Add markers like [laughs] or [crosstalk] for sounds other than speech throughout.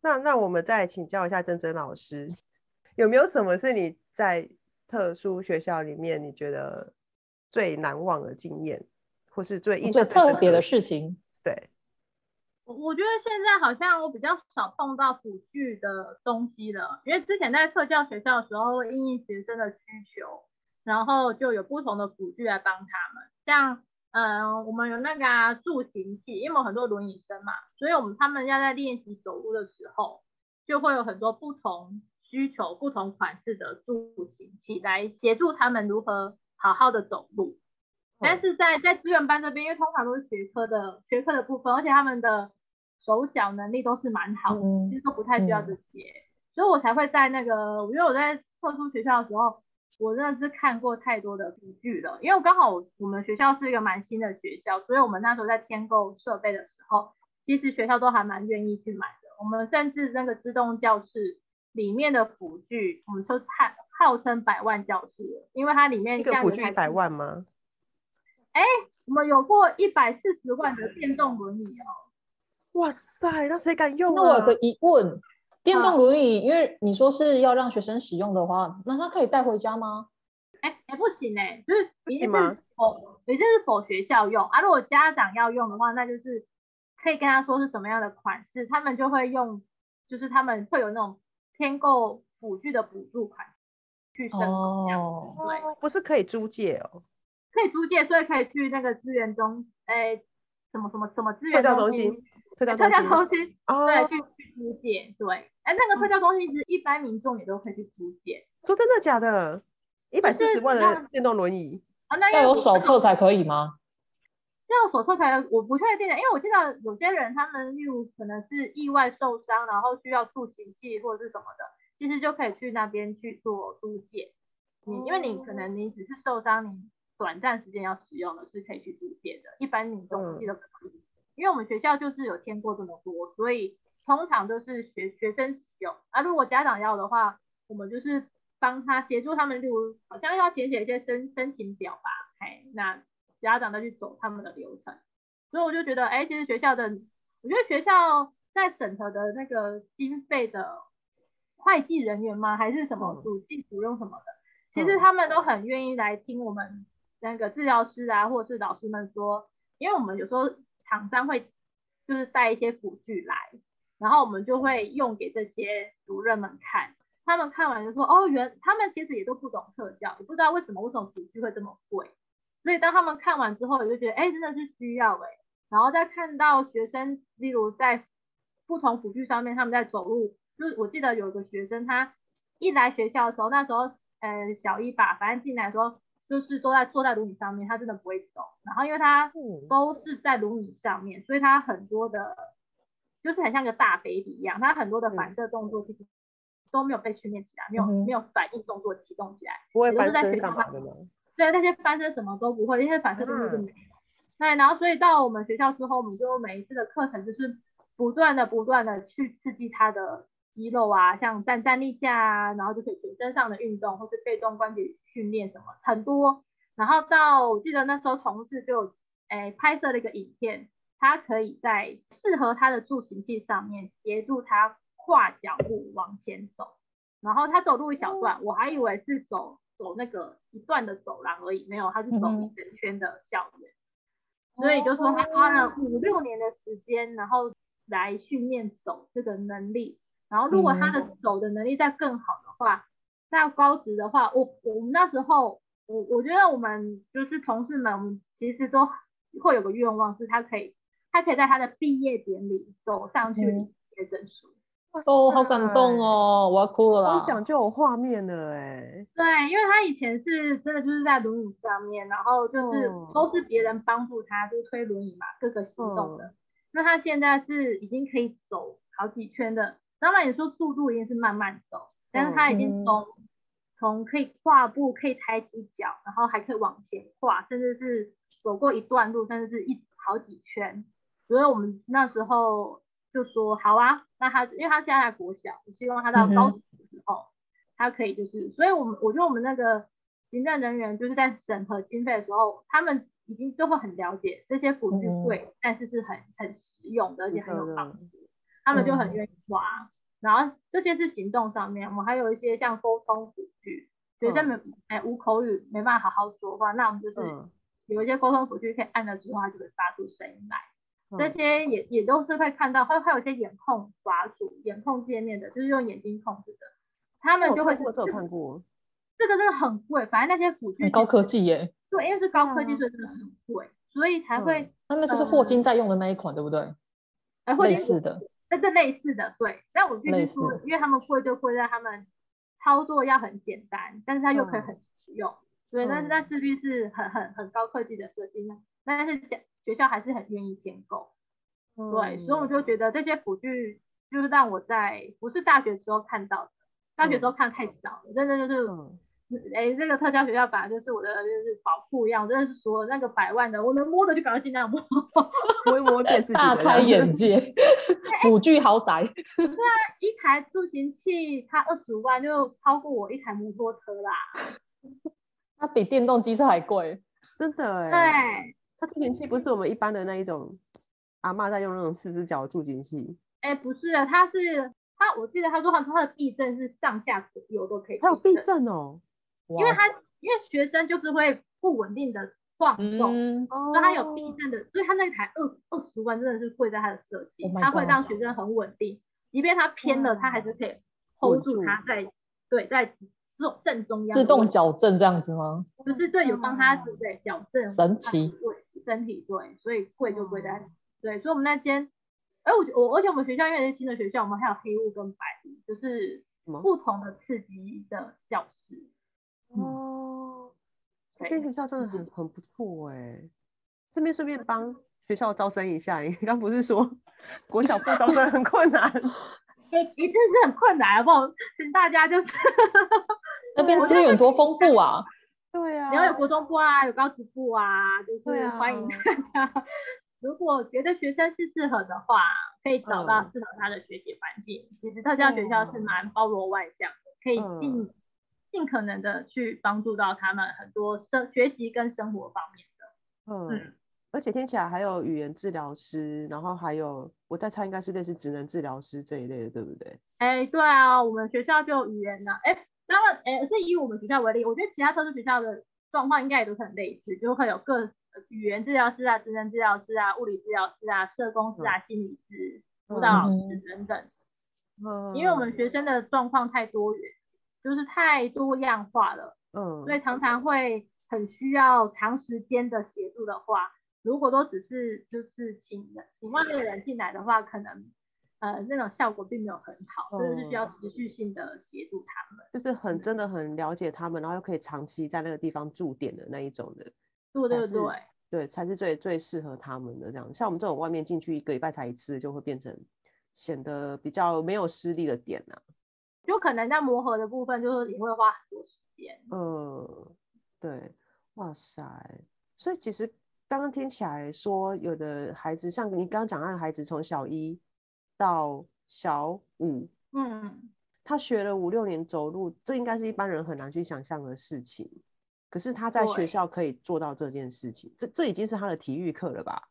那那我们再请教一下珍珍老师，有没有什么是你在特殊学校里面你觉得最难忘的经验，或是最印象最特别的事情？对，我我觉得现在好像我比较少碰到辅具的东西了，因为之前在特教学校的时候，因应学生的需求，然后就有不同的辅具来帮他们，像。嗯，我们有那个、啊、助行器，因为我们很多轮椅生嘛，所以我们他们要在练习走路的时候，就会有很多不同需求、不同款式的助行器来协助他们如何好好的走路。但是在在资源班这边，因为通常都是学科的学科的部分，而且他们的手脚能力都是蛮好的，其实都不太需要这些，所以我才会在那个，因为我在特殊学校的时候。我真的是看过太多的辅具了，因为刚好我们学校是一个蛮新的学校，所以我们那时候在添购设备的时候，其实学校都还蛮愿意去买的。我们甚至那个自动教室里面的辅具，我们说号号称百万教室，因为它里面一个辅具一百万吗？哎，我们有过一百四十万的电动轮椅哦。哇塞，那谁敢用啊？那我有个疑问。电动轮椅，因为你说是要让学生使用的话，那他可以带回家吗？哎、欸，哎、欸，不行哎、欸，就是一定是否，也就是否学校用啊。如果家长要用的话，那就是可以跟他说是什么样的款式，他们就会用，就是他们会有那种添购辅具的补助款去申请。哦，对，不是可以租借哦，可以租借，所以可以去那个资源中，哎、欸，什么什么什么资源中心。特教中心，哦、对，去去租借，对，哎，那个特教中心其实一般民众也都可以去租借。说真的假的？一百四十万的电动轮椅啊，那要有手册才可以吗？要有手册才，我不确定的，因为我记得有些人他们例如可能是意外受伤，然后需要助行器或者是什么的，其实就可以去那边去做租借。你、嗯、因为你可能你只是受伤，你短暂时间要使用的是可以去租借的，一般民众记得可以。嗯因为我们学校就是有添过这么多，所以通常都是学学生使用。啊，如果家长要的话，我们就是帮他协助他们，例如好像要填写一些申申请表吧，哎，那家长再去走他们的流程。所以我就觉得，哎，其实学校的，我觉得学校在审核的那个经费的会计人员吗，还是什么主计主任什么的，其实他们都很愿意来听我们那个治疗师啊，或者是老师们说，因为我们有时候。厂商会就是带一些辅具来，然后我们就会用给这些主任们看，他们看完就说哦，原他们其实也都不懂特教，也不知道为什么为什么辅具会这么贵，所以当他们看完之后，也就觉得哎，真的是需要哎，然后再看到学生，例如在不同辅具上面他们在走路，就是我记得有个学生他一来学校的时候，那时候呃小一吧，反正进来说。就是都在坐在轮椅上面，他真的不会走。然后因为他都是在轮椅上面，所以他很多的，就是很像个大 baby 一样，他很多的反射动作其实都没有被训练起来，没有没有反应动作启动起来。不会翻身干嘛的吗？对，那些翻身什么都不会，那些反射动作就没有。对然后所以到我们学校之后，我们就每一次的课程就是不断的不断的去刺激他的。肌肉啊，像站站立架啊，然后就可以全身上的运动，或是被动关节训练什么很多。然后到我记得那时候同事就诶、欸、拍摄了一个影片，他可以在适合他的助行器上面协助他跨脚步往前走。然后他走路一小段，我还以为是走走那个一段的走廊而已，没有，他是走一整圈的校园。所以就说他花了五六年的时间，然后来训练走这个能力。然后，如果他的走的能力再更好的话，再、嗯、高职的话，我我们那时候，我我觉得我们就是同事们，我们其实都会有个愿望，是他可以，他可以在他的毕业典礼走上去领毕业证书。哦，好感动哦，我要哭了啦。一讲就有画面了哎。对，因为他以前是真的就是在轮椅上面，然后就是都是别人帮助他，就是推轮椅嘛，各个行动的。嗯那他现在是已经可以走好几圈的。当然，你说速度一定是慢慢走，但是他已经从、嗯、从可以跨步，可以抬起脚，然后还可以往前跨，甚至是走过一段路，甚至是一好几圈。所以我们那时候就说好啊，那他因为他现在在国小，我希望他到高中的时候，嗯、他可以就是，所以我们我觉得我们那个行政人员就是在审核经费的时候，他们已经就会很了解这些辅具贵，嗯、但是是很很实用的，而且很有帮。助，他们就很愿意花。嗯、然后这些是行动上面，我们还有一些像沟通辅具，学生们哎无口语没办法好好说话，那我们就是有一些沟通辅具可以按了之后，它就会发出声音来。这些也也都是会看到，会会有一些眼控滑鼠、眼控界面的，就是用眼睛控制的，他们就会。我有看过。这个真的很贵，反正那些辅具。高科技耶。对，因为是高科技，所以真的很贵，所以才会。那那就是霍金在用的那一款，对不对？哎，类似的。那这类似的，对。但我必须说，因为他们贵就贵在他们操作要很简单，但是它又可以很实用，所以那那势必是很很很高科技的设计呢。但是讲。学校还是很愿意添购，嗯、对，所以我就觉得这些辅具就是让我在不是大学时候看到的，大学时候看太少了，嗯、真的就是，哎、嗯，这个特教学校本来就是我的就是宝库一样，我真的是说那个百万的，我能摸的就赶快尽量摸，[laughs] 摸一摸电视，大开眼界，[laughs] 辅具豪宅。对啊，一台助行器它二十五万就超过我一台摩托车啦，[laughs] 它比电动机车还贵，真的哎。对。它助行器不是我们一般的那一种，阿嬷在用那种四只脚助行器。哎、欸，不是啊，它是它，我记得他说他它的避震是上下左右都可以。还有避震哦，因为它因为学生就是会不稳定的晃动，嗯、所以它有避震的，所以它那台二二十万真的是贵在它的设计，它、oh、会让学生很稳定，即便它偏了，它还是可以 hold 住它在对在。这种正中央自动矫正这样子吗？不是，对，有帮他对矫正，神奇，对身体对，所以贵就贵在对，所以我们那间，哎，我我而且我们学校因为是新的学校，我们还有黑屋跟白屋，就是不同的刺激的教室。哦，这边学校真的很很不错哎，顺便顺便帮学校招生一下，你刚不是说国小部招生很困难？[laughs] 也一定是很困难，好不好？请大家就是。[laughs] 那边资源多丰富啊！[laughs] 对啊，你要有国中部啊，有高职部啊，就是欢迎大家。啊、如果觉得学生是适合的话，可以找到适合他的学习环境。嗯、其实特教学校是蛮包罗万象的，可以尽尽、嗯、可能的去帮助到他们很多生学习跟生活方面的。嗯，嗯而且听起来还有语言治疗师，然后还有我在猜应该是类似职能治疗师这一类的，对不对？哎，对啊，我们学校就有语言呢、啊，哎。当然，哎，是以我们学校为例，我觉得其他特殊学校的状况应该也都是很类似，就会有各语言治疗师啊、职能治疗师啊、物理治疗师啊、社工师啊、心理师、辅导老师等等。嗯，因为我们学生的状况太多元，就是太多样化了，嗯，所以常常会很需要长时间的协助的话，如果都只是就是请人请外面的人进来的话，可能。呃，那种效果并没有很好，真的是需要持续性的协助他们，就是很真的很了解他们，然后又可以长期在那个地方驻点的那一种的，对对对，对，才是最最适合他们的这样。像我们这种外面进去一个礼拜才一次，就会变成显得比较没有施力的点呐、啊，就可能在磨合的部分，就是也会花很多时间。嗯，对，哇塞，所以其实刚刚听起来说，有的孩子像你刚刚讲那个孩子从小一。到小五，嗯，他学了五六年走路，这应该是一般人很难去想象的事情。可是他在学校可以做到这件事情，对这这已经是他的体育课了吧？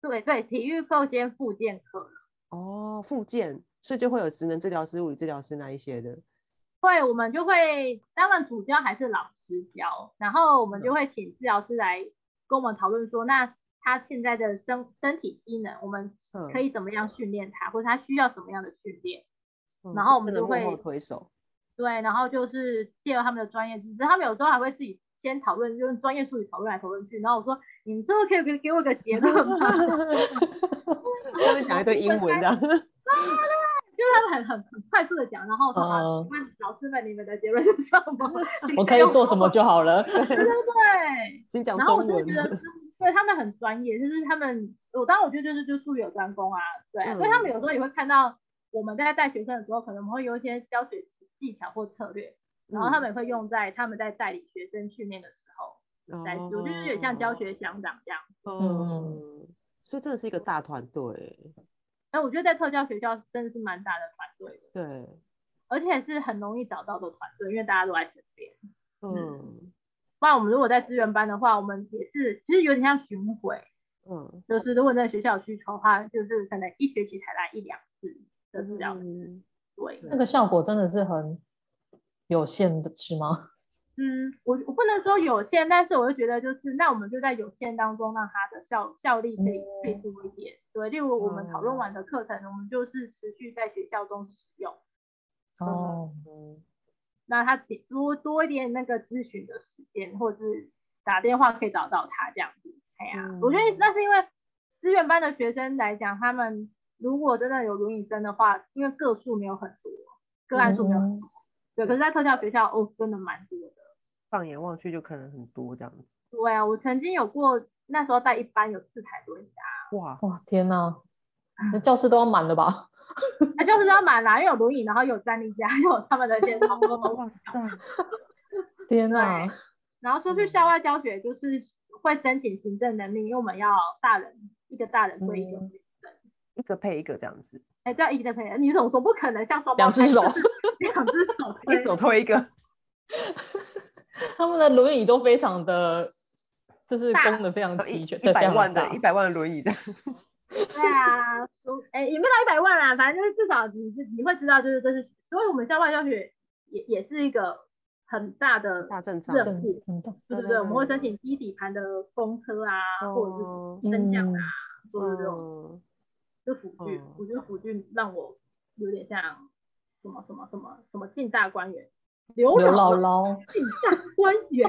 对对，体育课兼复健课了。哦，复健，所以就会有职能治疗师、物理治疗师那一些的。会，我们就会，当然主教还是老师教，然后我们就会请治疗师来跟我们讨论说，那。他现在的身身体机能，我们可以怎么样训练他，嗯、或者他需要什么样的训练，嗯、然后我们就会推手，对，然后就是借由他们的专业知识，他们有时候还会自己先讨论，就用专业术语讨论来讨论去，然后我说，你们最后可以给给我一个结论吗？[laughs] 他们讲一堆英文的，就是他们很很很快速的讲，然后说，请问老师们，你们的结论是什么？[laughs] 我可以做什么就好了。[laughs] 对对对，先讲中文。对他们很专业，就是他们，我当然我觉得就是就术有专攻啊，对，嗯、所以他们有时候也会看到我们在带学生的时候，可能我们会有一些教学技巧或策略，然后他们也会用在他们在代理学生训练的时候，来、嗯，我觉得有点像教学相长这样。嗯，所以这是一个大团队。那我觉得在特教学校真的是蛮大的团队的，对，而且是很容易找到的团队，因为大家都在身边。嗯，不然我们如果在资源班的话，我们也是其实有点像巡回，嗯，就是如果那个学校有需求的话，就是可能一学期才来一两次的这样子。嗯，对，那个效果真的是很有限的，是吗？[laughs] 嗯，我我不能说有限，但是我就觉得就是，那我们就在有限当中，让它的效效力可以可以多一点。对，例如我们讨论完的课程，我们就是持续在学校中使用。哦，嗯，那他多多一点那个咨询的时间，或者是打电话可以找到他这样子。哎呀，嗯，我觉得那是因为资源班的学生来讲，他们如果真的有轮椅生的话，因为个数没有很多，个案数没有很多。嗯对，可是，在特教学校哦，真的蛮多的。放眼望去，就可能很多这样子。对啊，我曾经有过，那时候带一班有四台轮椅啊。哇哇，天哪！[laughs] 那教室都要满了吧？那教室都要满啦，因为有轮椅，然后有站立架，又有他们的线上都都。哇塞！天哪！然后说去校外教学，就是会申请行政能力，因为我们要大人一个大人对一个学生，嗯，一个配一个这样子。哎，这样一个配，你怎么说不可能像双 [laughs] 两只手？两只手，一手推一个。他们的轮椅都非常的，就是功能非常齐全，一百万的，一百万的轮椅的。对啊，哎，也没到一百万啦，反正就是至少你你会知道，就是这是，所以我们校外教学也也是一个很大的大阵仗任务，对对对，我们会申请低底盘的公车啊，哦、或者是升降啊，都是这种，就辅具，我觉得辅具让我有点像。什么什么什么什么进大观园，刘姥姥进大观园，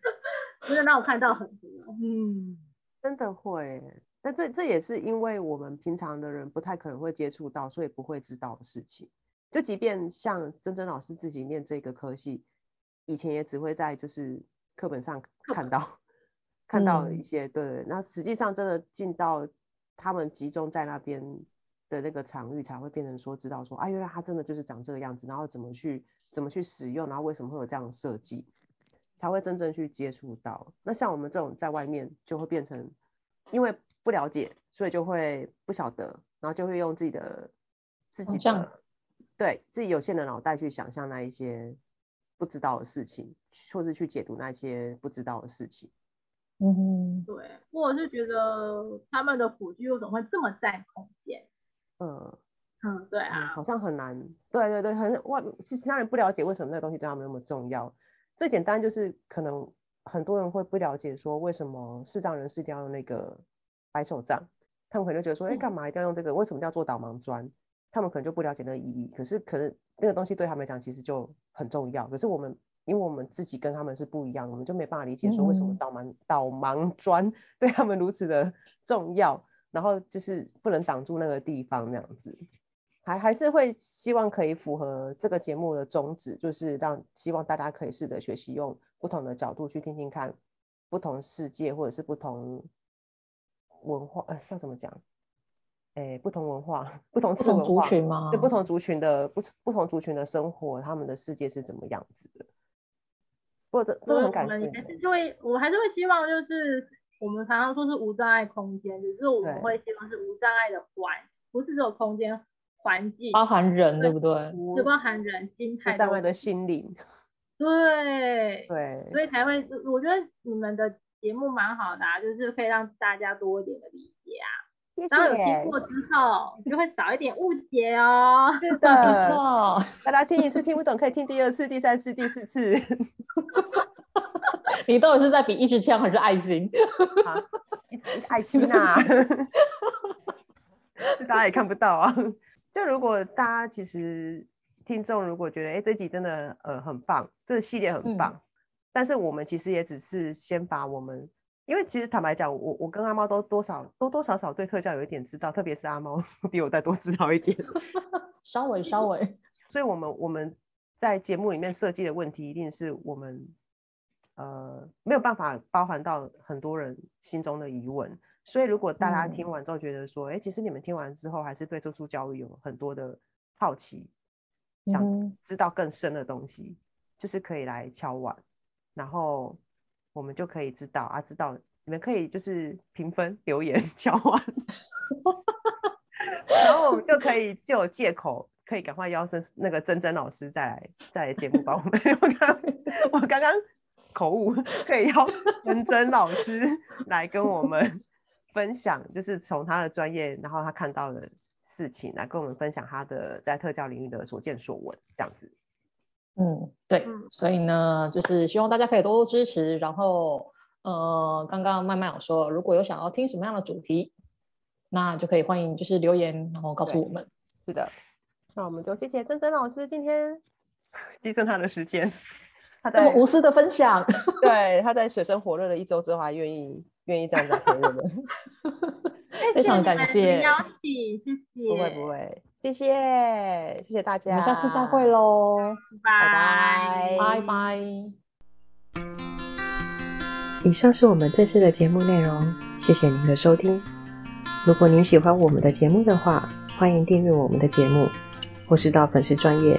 [laughs] 真的让我看到很多，嗯，真的会。那这这也是因为我们平常的人不太可能会接触到，所以不会知道的事情。就即便像珍珍老师自己念这个科系，以前也只会在就是课本上看到 [laughs] 看到一些，对。那实际上真的进到他们集中在那边。的那个场域才会变成说知道说，啊，原来它真的就是长这个样子，然后怎么去怎么去使用，然后为什么会有这样的设计，才会真正去接触到。那像我们这种在外面就会变成，因为不了解，所以就会不晓得，然后就会用自己的自己的对自己有限的脑袋去想象那一些不知道的事情，或是去解读那些不知道的事情。嗯，对，或者是觉得他们的辅具为什么会这么占空间？嗯嗯，对啊、嗯，好像很难，对对对，很外其他人不了解为什么那个东西对他们那么重要。最简单就是可能很多人会不了解说为什么视障人士一定要用那个白手杖，他们可能就觉得说，哎、欸，干嘛一定要用这个？为什么叫做导盲砖？他们可能就不了解那个意义。可是可能那个东西对他们来讲其实就很重要。可是我们因为我们自己跟他们是不一样，我们就没办法理解说为什么导盲、嗯、导盲砖 [laughs] 对他们如此的重要。然后就是不能挡住那个地方，那样子，还还是会希望可以符合这个节目的宗旨，就是让希望大家可以试着学习用不同的角度去听听看不同世界或者是不同文化，呃，要怎么讲？哎，不同文化、不同次文化，不同族群吗？对，不同族群的不不同族群的生活，他们的世界是怎么样子的？或者这很感谢，还是就会，我还是会希望就是。我们常常说是无障碍空间，只是我们会希望是无障碍的环，不是只有空间环境，包含人，对不对？只包含人心态，无障碍的心灵。对对，所以才会，我觉得你们的节目蛮好的啊，就是可以让大家多一点的理解啊。谢谢。然后有听过之后，就会少一点误解哦。是 [laughs] 的，没错。大家听一次听不懂，可以听第二次、第三次、第四次。[laughs] 你到底是在比一支枪还是爱心？啊、爱心啊！[laughs] 大家也看不到啊。就如果大家其实听众如果觉得哎、欸、这集真的呃很棒，这个系列很棒、嗯，但是我们其实也只是先把我们，因为其实坦白讲，我我跟阿猫都多少多多少少对特教有一点知道，特别是阿猫 [laughs] 比我再多知道一点，稍 [laughs] 微稍微。[laughs] 所以我们我们在节目里面设计的问题，一定是我们。呃没有办法包含到很多人心中的疑问。所以如果大家听完之后觉得说，哎、嗯，其实你们听完之后还是对住宿教育有很多的好奇，想知道更深的东西，嗯、就是可以来敲碗，然后我们就可以知道啊，知道你们可以就是评分留言 [laughs] 敲碗。[laughs] 然后我们就可以就有借口，可以赶快邀请那个珍珍老师再来再来节目帮我们。[laughs] 我刚我刚刚口误，可以邀珍珍老师来跟我们分享，就是从他的专业，然后他看到的事情，来跟我们分享他的在特教领域的所见所闻，这样子。嗯，对，所以呢，就是希望大家可以多多支持。然后，呃，刚刚麦麦有说，如果有想要听什么样的主题。那就可以欢迎，就是留言，然后告诉我们。是的，那我们就谢谢珍珍老师今天 [laughs] 牺牲他的时间，他这么无私的分享。[laughs] 对，他在水深火热的一周之后还愿意愿意这样子陪我们，非常感谢邀请，谢谢。不会不会，谢谢谢谢大家，我们下次再会喽，拜拜拜拜。以上是我们这次的节目内容，谢谢您的收听。如果您喜欢我们的节目的话，欢迎订阅我们的节目，或是到粉丝专页